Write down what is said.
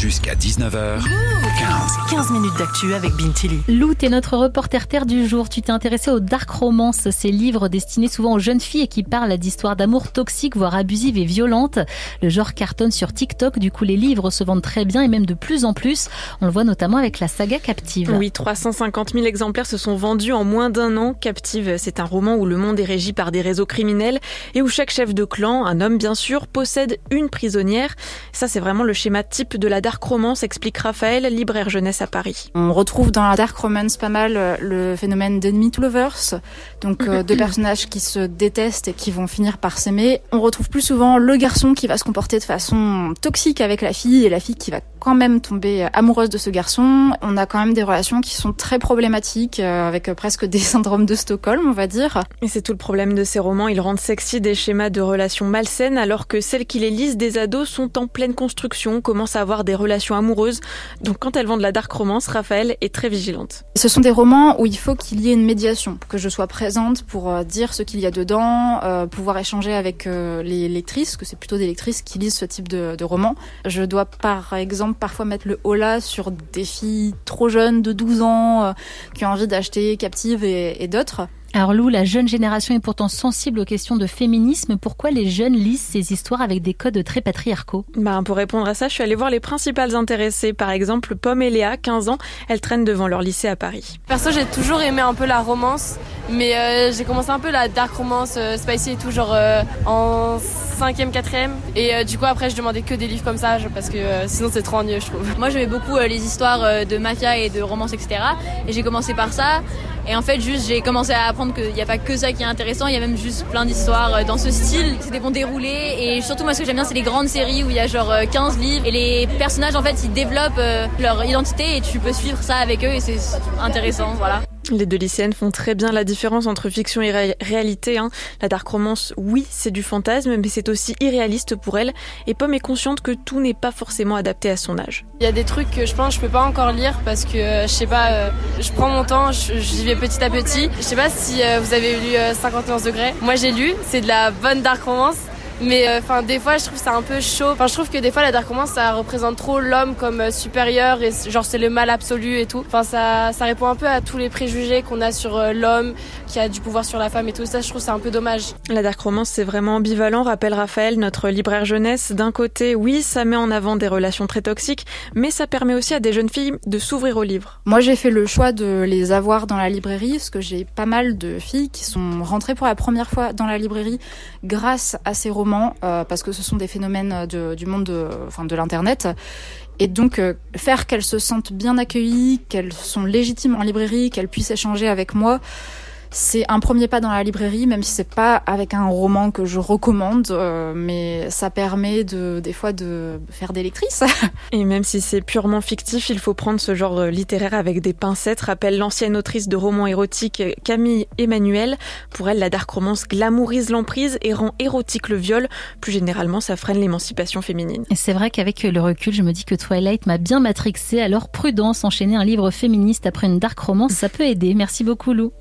Jusqu'à 19h, 15. 15 minutes d'actu avec Bintili. Lou, t'es notre reporter terre du jour. Tu t'es intéressé aux dark romance, ces livres destinés souvent aux jeunes filles et qui parlent d'histoires d'amour toxiques, voire abusives et violentes. Le genre cartonne sur TikTok, du coup les livres se vendent très bien et même de plus en plus. On le voit notamment avec la saga Captive. Oui, 350 000 exemplaires se sont vendus en moins d'un an. Captive, c'est un roman où le monde est régi par des réseaux criminels et où chaque chef de clan, un homme bien sûr, possède une prisonnière. Ça, c'est vraiment le schéma type de la dark romance, explique Raphaël, libraire jeunesse à Paris. On retrouve dans la dark romance pas mal euh, le phénomène d'enemy to lovers, donc euh, deux personnages qui se détestent et qui vont finir par s'aimer. On retrouve plus souvent le garçon qui va se comporter de façon toxique avec la fille et la fille qui va quand même tomber amoureuse de ce garçon. On a quand même des relations qui sont très problématiques, euh, avec presque des syndromes de Stockholm, on va dire. Et c'est tout le problème de ces romans, ils rendent sexy des schémas de relations malsaines, alors que celles qui les lisent des ados sont en pleine construction, commencent à avoir des relations amoureuses. Donc quand elles vendent la dark romance, Raphaël est très vigilante. Ce sont des romans où il faut qu'il y ait une médiation, que je sois présente pour euh, dire ce qu'il y a dedans, euh, pouvoir échanger avec les lectrices, que c'est plutôt des lectrices qui lisent ce type de, de romans. Je dois par exemple parfois mettre le holà sur des filles trop jeunes de 12 ans euh, qui ont envie d'acheter Captive et d'autres. Alors Lou, la jeune génération est pourtant sensible aux questions de féminisme. Pourquoi les jeunes lisent ces histoires avec des codes très patriarcaux? Bah, Pour répondre à ça, je suis allée voir les principales intéressées. Par exemple, Pomme et Léa, 15 ans, elles traînent devant leur lycée à Paris. Perso, j'ai toujours aimé un peu la romance, mais euh, j'ai commencé un peu la dark romance, euh, spicy et tout, genre euh, en 5e, 4e. Et euh, du coup, après, je demandais que des livres comme ça, parce que euh, sinon, c'est trop ennuyeux, je trouve. Moi, j'aimais beaucoup euh, les histoires de mafia et de romance, etc. Et j'ai commencé par ça. Et en fait, juste, j'ai commencé à apprendre qu'il n'y a pas que ça qui est intéressant, il y a même juste plein d'histoires dans ce style. C'est des bons déroulés. Et surtout, moi, ce que j'aime bien, c'est les grandes séries où il y a genre 15 livres. Et les personnages, en fait, ils développent leur identité et tu peux suivre ça avec eux et c'est intéressant, voilà. Les deux lycéennes font très bien la différence entre fiction et ré réalité. Hein. La dark romance, oui, c'est du fantasme, mais c'est aussi irréaliste pour elle. Et Pomme est consciente que tout n'est pas forcément adapté à son âge. Il y a des trucs que je pense je peux pas encore lire parce que euh, je sais pas, euh, je prends mon temps, j'y vais petit à petit. Je sais pas si euh, vous avez lu 51 degrés. Moi j'ai lu, c'est de la bonne dark romance. Mais enfin, des fois, je trouve ça un peu chaud. Enfin, je trouve que des fois, la dark romance, ça représente trop l'homme comme supérieur et genre c'est le mal absolu et tout. Enfin, ça, ça répond un peu à tous les préjugés qu'on a sur l'homme qui a du pouvoir sur la femme et tout ça. Je trouve ça un peu dommage. La dark romance, c'est vraiment ambivalent, rappelle Raphaël, notre libraire jeunesse. D'un côté, oui, ça met en avant des relations très toxiques, mais ça permet aussi à des jeunes filles de s'ouvrir aux livres. Moi, j'ai fait le choix de les avoir dans la librairie parce que j'ai pas mal de filles qui sont rentrées pour la première fois dans la librairie grâce à ces romans euh, parce que ce sont des phénomènes de, du monde de l'internet. Et donc euh, faire qu'elles se sentent bien accueillies, qu'elles sont légitimes en librairie, qu'elles puissent échanger avec moi, c'est un premier pas dans la librairie, même si c'est pas avec un roman que je recommande, euh, mais ça permet de, des fois de faire des lectrices. Et même si c'est purement fictif, il faut prendre ce genre littéraire avec des pincettes, rappelle l'ancienne autrice de romans érotiques Camille Emmanuel. Pour elle, la dark romance glamourise l'emprise et rend érotique le viol. Plus généralement, ça freine l'émancipation féminine. Et c'est vrai qu'avec le recul, je me dis que Twilight m'a bien matrixé, alors prudence, enchaîner un livre féministe après une dark romance, ça peut aider. Merci beaucoup Lou.